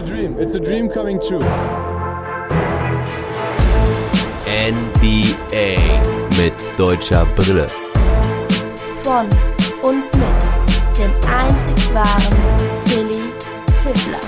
a dream. It's a dream coming true. NBA mit deutscher Brille. Von und mit dem einzig wahren Philly Fiddler.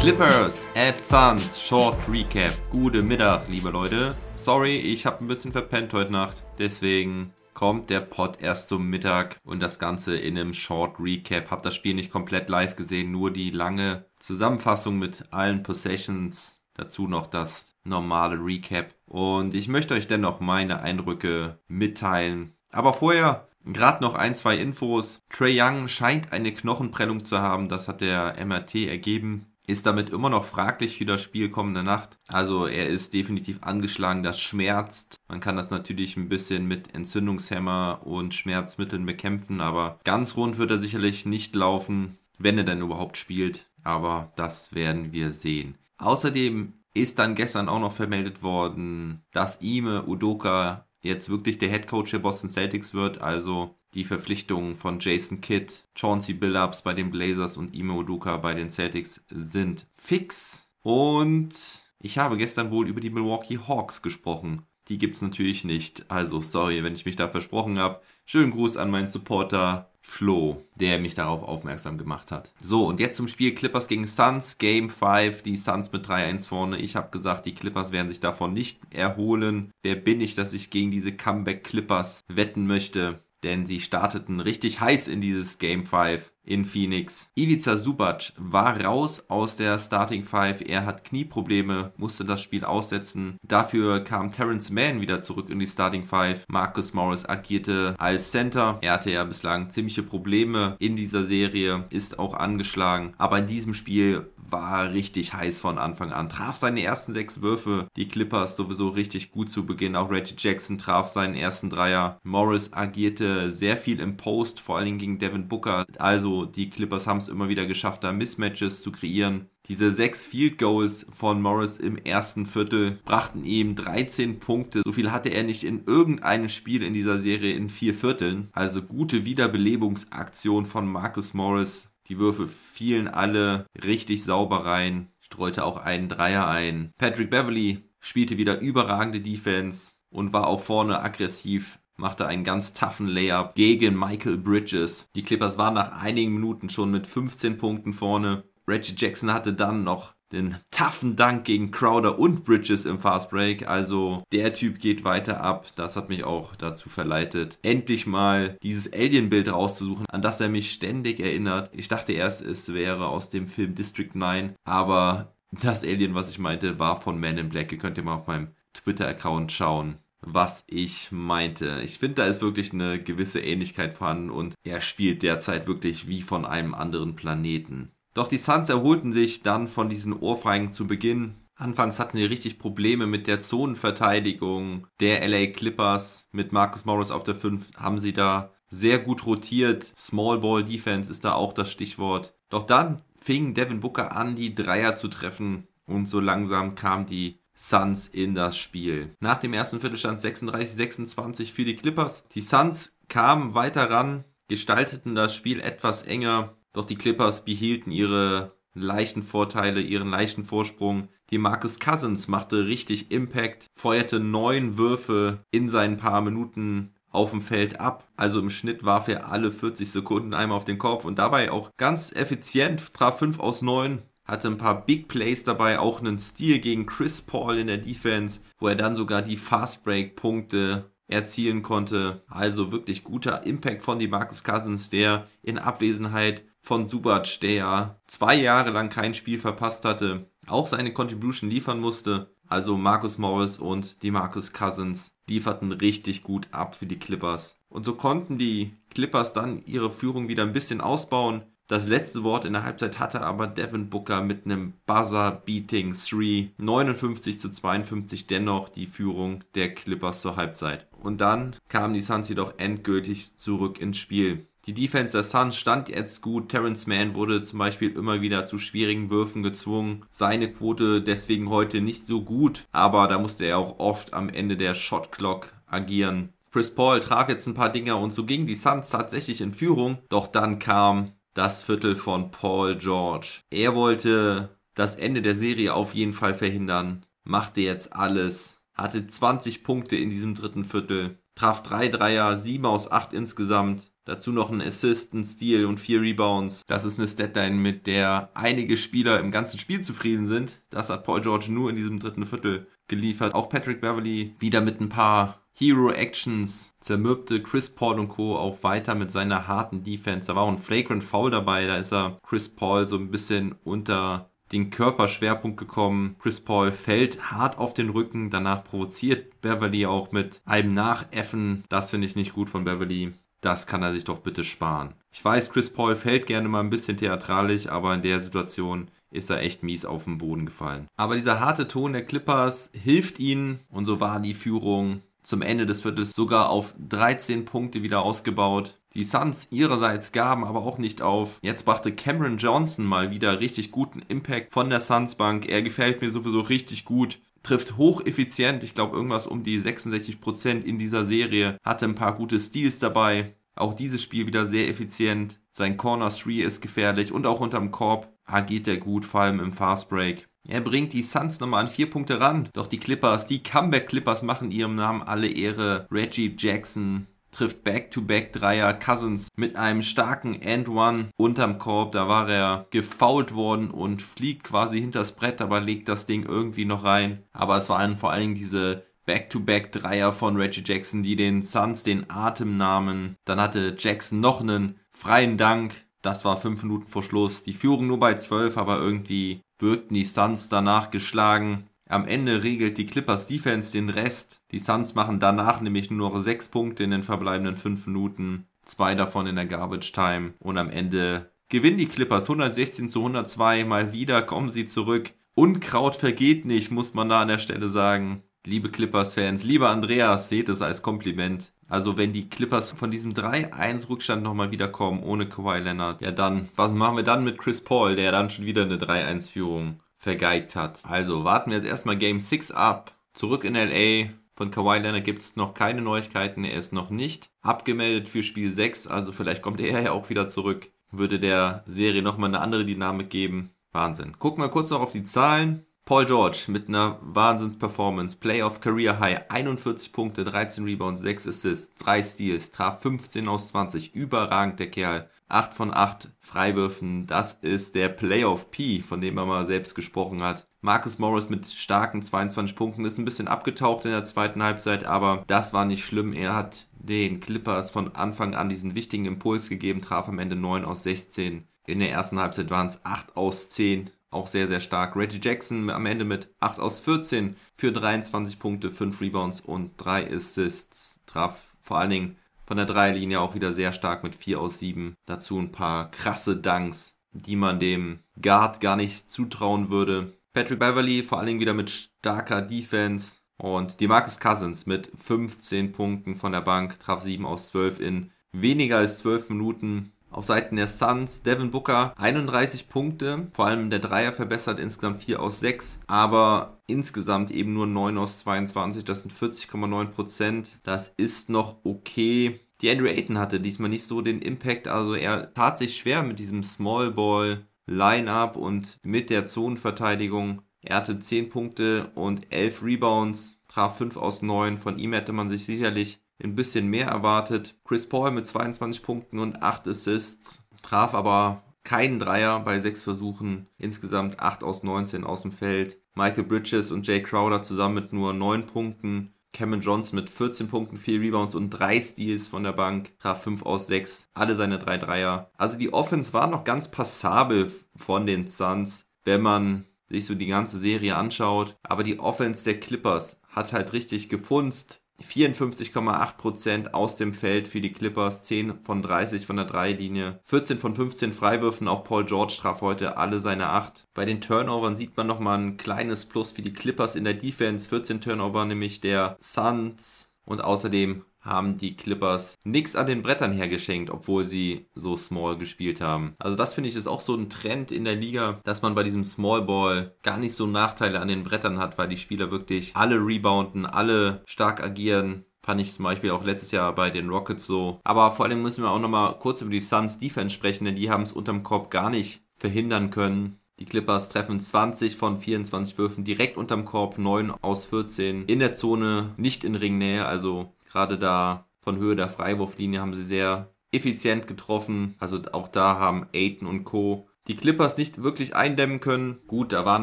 Clippers at Suns Short Recap. Gute Mittag, liebe Leute. Sorry, ich habe ein bisschen verpennt heute Nacht. Deswegen kommt der Pod erst zum Mittag und das Ganze in einem Short Recap. Hab das Spiel nicht komplett live gesehen, nur die lange Zusammenfassung mit allen Possessions. Dazu noch das normale Recap. Und ich möchte euch dennoch meine Eindrücke mitteilen. Aber vorher gerade noch ein, zwei Infos. Trey Young scheint eine Knochenprellung zu haben. Das hat der MRT ergeben ist damit immer noch fraglich für das Spiel kommende Nacht. Also er ist definitiv angeschlagen, das schmerzt. Man kann das natürlich ein bisschen mit Entzündungshemmer und Schmerzmitteln bekämpfen, aber ganz rund wird er sicherlich nicht laufen, wenn er denn überhaupt spielt. Aber das werden wir sehen. Außerdem ist dann gestern auch noch vermeldet worden, dass Ime Udoka jetzt wirklich der Head Coach der Boston Celtics wird. Also die Verpflichtungen von Jason Kidd, Chauncey Billups bei den Blazers und Ime Udoka bei den Celtics sind fix. Und ich habe gestern wohl über die Milwaukee Hawks gesprochen. Die gibt's natürlich nicht. Also sorry, wenn ich mich da versprochen habe. Schönen Gruß an meinen Supporter Flo, der mich darauf aufmerksam gemacht hat. So, und jetzt zum Spiel Clippers gegen Suns. Game 5, die Suns mit 3-1 vorne. Ich habe gesagt, die Clippers werden sich davon nicht erholen. Wer bin ich, dass ich gegen diese Comeback Clippers wetten möchte? Denn sie starteten richtig heiß in dieses Game 5 in Phoenix. Ivica Subac war raus aus der Starting Five. Er hat Knieprobleme, musste das Spiel aussetzen. Dafür kam Terrence Mann wieder zurück in die Starting Five. Marcus Morris agierte als Center. Er hatte ja bislang ziemliche Probleme in dieser Serie, ist auch angeschlagen. Aber in diesem Spiel war richtig heiß von Anfang an. Traf seine ersten sechs Würfe. Die Clippers sowieso richtig gut zu Beginn. Auch Reggie Jackson traf seinen ersten Dreier. Morris agierte sehr viel im Post, vor allen Dingen gegen Devin Booker. Also die Clippers haben es immer wieder geschafft, da Mismatches zu kreieren. Diese sechs Field Goals von Morris im ersten Viertel brachten ihm 13 Punkte. So viel hatte er nicht in irgendeinem Spiel in dieser Serie in vier Vierteln. Also gute Wiederbelebungsaktion von Marcus Morris. Die Würfe fielen alle richtig sauber rein. Streute auch einen Dreier ein. Patrick Beverly spielte wieder überragende Defense und war auch vorne aggressiv machte einen ganz toughen Layup gegen Michael Bridges. Die Clippers waren nach einigen Minuten schon mit 15 Punkten vorne. Reggie Jackson hatte dann noch den toughen Dank gegen Crowder und Bridges im Fast Break. Also der Typ geht weiter ab. Das hat mich auch dazu verleitet, endlich mal dieses Alien-Bild rauszusuchen, an das er mich ständig erinnert. Ich dachte erst, es wäre aus dem Film District 9, aber das Alien, was ich meinte, war von Man in Black. Ihr könnt ihr mal auf meinem Twitter-Account schauen was ich meinte. Ich finde, da ist wirklich eine gewisse Ähnlichkeit vorhanden und er spielt derzeit wirklich wie von einem anderen Planeten. Doch die Suns erholten sich dann von diesen Ohrfeigen zu Beginn. Anfangs hatten sie richtig Probleme mit der Zonenverteidigung der LA Clippers. Mit Marcus Morris auf der 5 haben sie da sehr gut rotiert. Small Ball Defense ist da auch das Stichwort. Doch dann fing Devin Booker an, die Dreier zu treffen und so langsam kam die Suns in das Spiel. Nach dem ersten Viertelstand 36-26 für die Clippers. Die Suns kamen weiter ran, gestalteten das Spiel etwas enger, doch die Clippers behielten ihre leichten Vorteile, ihren leichten Vorsprung. Die Marcus Cousins machte richtig Impact, feuerte neun Würfe in seinen paar Minuten auf dem Feld ab. Also im Schnitt warf er alle 40 Sekunden einmal auf den Kopf und dabei auch ganz effizient, traf 5 aus 9 hatte ein paar Big Plays dabei, auch einen Stil gegen Chris Paul in der Defense, wo er dann sogar die Fast Break Punkte erzielen konnte. Also wirklich guter Impact von die Marcus Cousins, der in Abwesenheit von Subac, der ja zwei Jahre lang kein Spiel verpasst hatte, auch seine Contribution liefern musste. Also Marcus Morris und die Marcus Cousins lieferten richtig gut ab für die Clippers. Und so konnten die Clippers dann ihre Führung wieder ein bisschen ausbauen. Das letzte Wort in der Halbzeit hatte aber Devin Booker mit einem Buzzer-Beating 3, 59 zu 52 dennoch die Führung der Clippers zur Halbzeit. Und dann kamen die Suns jedoch endgültig zurück ins Spiel. Die Defense der Suns stand jetzt gut. Terrence Mann wurde zum Beispiel immer wieder zu schwierigen Würfen gezwungen. Seine Quote deswegen heute nicht so gut, aber da musste er auch oft am Ende der Shot Clock agieren. Chris Paul traf jetzt ein paar Dinger und so gingen die Suns tatsächlich in Führung. Doch dann kam das Viertel von Paul George. Er wollte das Ende der Serie auf jeden Fall verhindern, machte jetzt alles, hatte 20 Punkte in diesem dritten Viertel, traf drei Dreier, sieben aus acht insgesamt, Dazu noch ein Assist, ein Steal und vier Rebounds. Das ist eine Statline, mit der einige Spieler im ganzen Spiel zufrieden sind. Das hat Paul George nur in diesem dritten Viertel geliefert. Auch Patrick Beverly wieder mit ein paar Hero Actions zermürbte Chris Paul und Co. auch weiter mit seiner harten Defense. Da war auch ein Flagrant Foul dabei. Da ist er Chris Paul so ein bisschen unter den Körperschwerpunkt gekommen. Chris Paul fällt hart auf den Rücken. Danach provoziert Beverly auch mit einem Nachäffen. Das finde ich nicht gut von Beverly das kann er sich doch bitte sparen. Ich weiß, Chris Paul fällt gerne mal ein bisschen theatralisch, aber in der Situation ist er echt mies auf den Boden gefallen. Aber dieser harte Ton der Clippers hilft ihnen und so war die Führung zum Ende des Viertels sogar auf 13 Punkte wieder ausgebaut. Die Suns ihrerseits gaben aber auch nicht auf. Jetzt brachte Cameron Johnson mal wieder richtig guten Impact von der Suns Bank. Er gefällt mir sowieso richtig gut trifft hocheffizient, ich glaube irgendwas um die 66% in dieser Serie, hatte ein paar gute Steals dabei. Auch dieses Spiel wieder sehr effizient. Sein Corner 3 ist gefährlich und auch unterm Korb agiert er gut, vor allem im Fast Break. Er bringt die Suns nochmal an vier Punkte ran. Doch die Clippers, die Comeback Clippers machen ihrem Namen alle Ehre. Reggie Jackson trifft Back-to-Back-Dreier Cousins mit einem starken End-One unterm Korb. Da war er gefoult worden und fliegt quasi hinters Brett, aber legt das Ding irgendwie noch rein. Aber es waren vor allen Dingen diese Back-to-Back-Dreier von Reggie Jackson, die den Suns den Atem nahmen. Dann hatte Jackson noch einen freien Dank. Das war fünf Minuten vor Schluss. Die Führung nur bei zwölf, aber irgendwie wirkten die Suns danach geschlagen. Am Ende regelt die Clippers Defense den Rest. Die Suns machen danach nämlich nur noch sechs Punkte in den verbleibenden fünf Minuten. Zwei davon in der Garbage Time. Und am Ende gewinnen die Clippers 116 zu 102. Mal wieder kommen sie zurück. Unkraut vergeht nicht, muss man da an der Stelle sagen. Liebe Clippers-Fans, lieber Andreas, seht es als Kompliment. Also wenn die Clippers von diesem 3-1-Rückstand nochmal wiederkommen ohne Kawhi Leonard, ja dann, was machen wir dann mit Chris Paul, der dann schon wieder eine 3-1-Führung vergeigt hat. Also warten wir jetzt erstmal Game 6 ab. Zurück in LA. Von Kawhi Leonard gibt es noch keine Neuigkeiten. Er ist noch nicht abgemeldet für Spiel 6. Also vielleicht kommt er ja auch wieder zurück. Würde der Serie nochmal eine andere Dynamik geben. Wahnsinn. Gucken wir kurz noch auf die Zahlen. Paul George mit einer Wahnsinns-Performance. Playoff Career High. 41 Punkte, 13 Rebounds, 6 Assists, 3 Steals, traf 15 aus 20. Überragend der Kerl. 8 von 8 Freiwürfen, das ist der Playoff P, von dem er mal selbst gesprochen hat. Marcus Morris mit starken 22 Punkten ist ein bisschen abgetaucht in der zweiten Halbzeit, aber das war nicht schlimm. Er hat den Clippers von Anfang an diesen wichtigen Impuls gegeben, traf am Ende 9 aus 16. In der ersten Halbzeit waren es 8 aus 10, auch sehr, sehr stark. Reggie Jackson am Ende mit 8 aus 14 für 23 Punkte, 5 Rebounds und 3 Assists. Traf vor allen Dingen von der Dreierlinie auch wieder sehr stark mit 4 aus 7. Dazu ein paar krasse Dunks, die man dem Guard gar nicht zutrauen würde. Patrick Beverly vor allen Dingen wieder mit starker Defense. Und DeMarcus Cousins mit 15 Punkten von der Bank, traf 7 aus 12 in weniger als 12 Minuten. Auf Seiten der Suns, Devin Booker 31 Punkte, vor allem der Dreier verbessert insgesamt 4 aus 6, aber insgesamt eben nur 9 aus 22, das sind 40,9 Prozent. Das ist noch okay. Die Andrew Ayton hatte diesmal nicht so den Impact, also er tat sich schwer mit diesem Small Ball Line-Up und mit der Zonenverteidigung. Er hatte 10 Punkte und 11 Rebounds, traf 5 aus 9. Von ihm hätte man sich sicherlich ein bisschen mehr erwartet. Chris Paul mit 22 Punkten und 8 Assists, traf aber keinen Dreier bei 6 Versuchen, insgesamt 8 aus 19 aus dem Feld. Michael Bridges und Jay Crowder zusammen mit nur 9 Punkten. Cameron Johnson mit 14 Punkten, 4 Rebounds und 3 Steals von der Bank, traf 5 aus 6, alle seine 3 Dreier. Also die Offense war noch ganz passabel von den Suns, wenn man sich so die ganze Serie anschaut. Aber die Offense der Clippers hat halt richtig gefunzt. 54,8% aus dem Feld für die Clippers, 10 von 30 von der Dreilinie, 14 von 15 Freiwürfen, auch Paul George traf heute alle seine 8. Bei den Turnovern sieht man nochmal ein kleines Plus für die Clippers in der Defense, 14 Turnover nämlich der Suns und außerdem haben die Clippers nichts an den Brettern hergeschenkt, obwohl sie so small gespielt haben. Also das finde ich ist auch so ein Trend in der Liga, dass man bei diesem Small Ball gar nicht so Nachteile an den Brettern hat, weil die Spieler wirklich alle rebounden, alle stark agieren. Fand ich zum Beispiel auch letztes Jahr bei den Rockets so. Aber vor allem müssen wir auch nochmal kurz über die Suns Defense sprechen, denn die haben es unterm Korb gar nicht verhindern können. Die Clippers treffen 20 von 24 Würfen direkt unterm Korb, 9 aus 14 in der Zone, nicht in Ringnähe. Also gerade da von Höhe der Freiwurflinie haben sie sehr effizient getroffen. Also auch da haben Aiton und Co. die Clippers nicht wirklich eindämmen können. Gut, da waren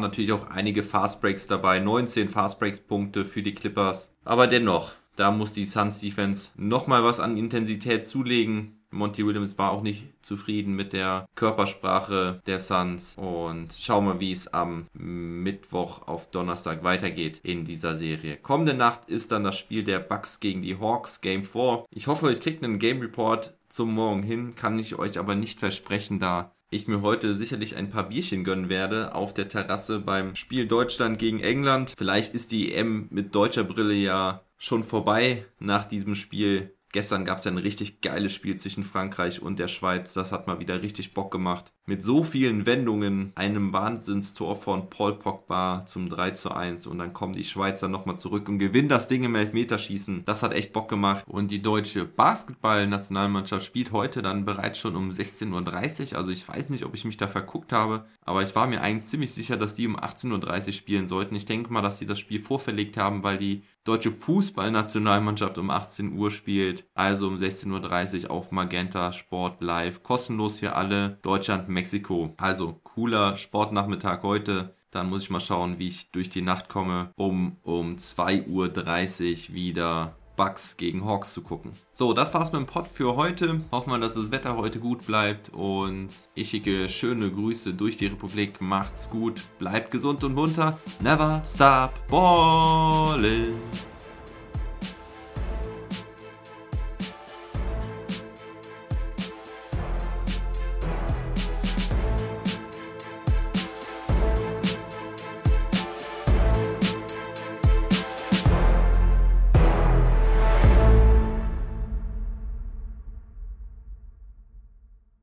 natürlich auch einige Fastbreaks dabei, 19 Fastbreaks-Punkte für die Clippers. Aber dennoch, da muss die Suns Defense nochmal was an Intensität zulegen. Monty Williams war auch nicht zufrieden mit der Körpersprache der Suns und schauen wir, wie es am Mittwoch auf Donnerstag weitergeht in dieser Serie. Kommende Nacht ist dann das Spiel der Bucks gegen die Hawks, Game 4. Ich hoffe, ich kriege einen Game Report zum Morgen hin, kann ich euch aber nicht versprechen, da ich mir heute sicherlich ein paar Bierchen gönnen werde auf der Terrasse beim Spiel Deutschland gegen England. Vielleicht ist die EM mit deutscher Brille ja schon vorbei nach diesem Spiel. Gestern gab es ja ein richtig geiles Spiel zwischen Frankreich und der Schweiz. Das hat mal wieder richtig Bock gemacht. Mit so vielen Wendungen, einem Wahnsinnstor von Paul Pogba zum 3 zu 1 und dann kommen die Schweizer nochmal zurück und gewinnen das Ding im Elfmeterschießen. Das hat echt Bock gemacht. Und die deutsche Basketball-Nationalmannschaft spielt heute dann bereits schon um 16.30 Uhr. Also ich weiß nicht, ob ich mich da verguckt habe, aber ich war mir eigentlich ziemlich sicher, dass die um 18.30 Uhr spielen sollten. Ich denke mal, dass sie das Spiel vorverlegt haben, weil die deutsche Fußballnationalmannschaft um 18 Uhr spielt. Also um 16.30 Uhr auf Magenta Sport Live. Kostenlos für alle. Deutschland, Mexiko. Also cooler Sportnachmittag heute. Dann muss ich mal schauen, wie ich durch die Nacht komme, um um 2.30 Uhr wieder Bucks gegen Hawks zu gucken. So, das war's mit dem Pod für heute. Hoffen wir, dass das Wetter heute gut bleibt und ich schicke schöne Grüße durch die Republik. Macht's gut, bleibt gesund und munter. Never stop ballin'.